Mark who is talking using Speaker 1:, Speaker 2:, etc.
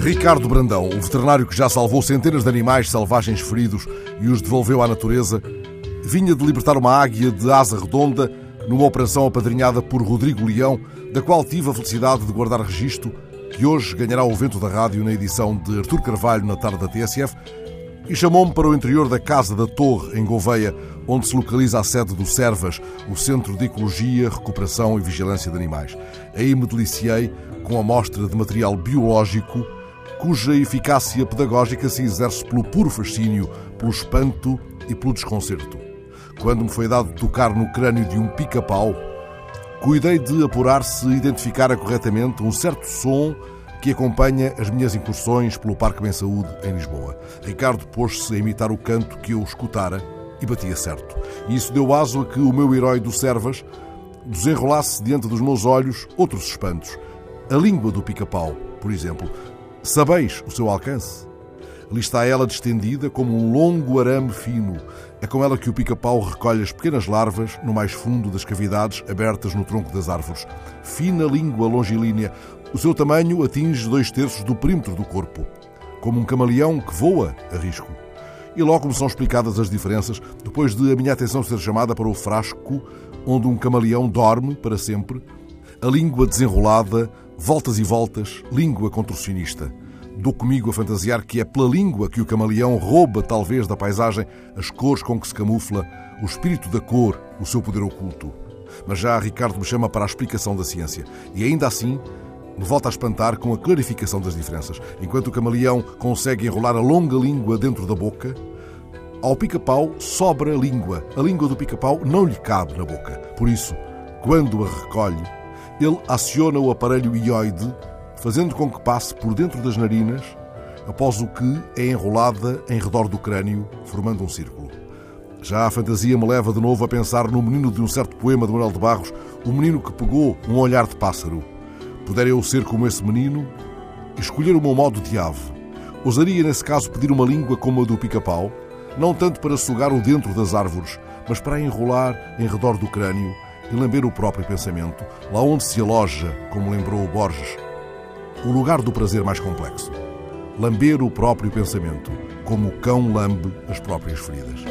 Speaker 1: Ricardo Brandão, o veterinário que já salvou centenas de animais selvagens feridos e os devolveu à natureza, vinha de libertar uma águia de asa redonda numa operação apadrinhada por Rodrigo Leão, da qual tive a felicidade de guardar registro, que hoje ganhará o vento da rádio na edição de Artur Carvalho na tarde da TSF, e chamou-me para o interior da Casa da Torre, em Gouveia, onde se localiza a sede do Servas, o Centro de Ecologia, Recuperação e Vigilância de Animais. Aí me deliciei com a mostra de material biológico cuja eficácia pedagógica se exerce pelo puro fascínio, pelo espanto e pelo desconcerto. Quando me foi dado tocar no crânio de um pica-pau, cuidei de apurar se identificara corretamente um certo som que acompanha as minhas incursões pelo Parque Bem Saúde em Lisboa. Ricardo pôs-se a imitar o canto que eu escutara e batia certo. E isso deu aso a que o meu herói do Servas desenrolasse diante dos meus olhos outros espantos. A língua do pica-pau, por exemplo, Sabeis o seu alcance? Ali está ela distendida como um longo arame fino. É com ela que o pica-pau recolhe as pequenas larvas no mais fundo das cavidades abertas no tronco das árvores. Fina língua longilínea, o seu tamanho atinge dois terços do perímetro do corpo. Como um camaleão que voa a risco. E logo me são explicadas as diferenças, depois de a minha atenção ser chamada para o frasco onde um camaleão dorme para sempre. A língua desenrolada Voltas e voltas, língua contorcionista. Dou comigo a fantasiar que é pela língua que o camaleão rouba, talvez, da paisagem as cores com que se camufla, o espírito da cor, o seu poder oculto. Mas já Ricardo me chama para a explicação da ciência. E ainda assim, me volta a espantar com a clarificação das diferenças. Enquanto o camaleão consegue enrolar a longa língua dentro da boca, ao pica-pau sobra língua. A língua do pica-pau não lhe cabe na boca. Por isso, quando a recolhe, ele aciona o aparelho ioide, fazendo com que passe por dentro das narinas, após o que é enrolada em redor do crânio, formando um círculo. Já a fantasia me leva de novo a pensar no menino de um certo poema de Manuel de Barros, o menino que pegou um olhar de pássaro. Pudera eu ser como esse menino escolher o meu modo de ave. Ousaria, nesse caso, pedir uma língua como a do pica-pau, não tanto para sugar o dentro das árvores, mas para enrolar em redor do crânio e lamber o próprio pensamento, lá onde se aloja, como lembrou Borges, o lugar do prazer mais complexo. Lamber o próprio pensamento, como o cão lambe as próprias feridas.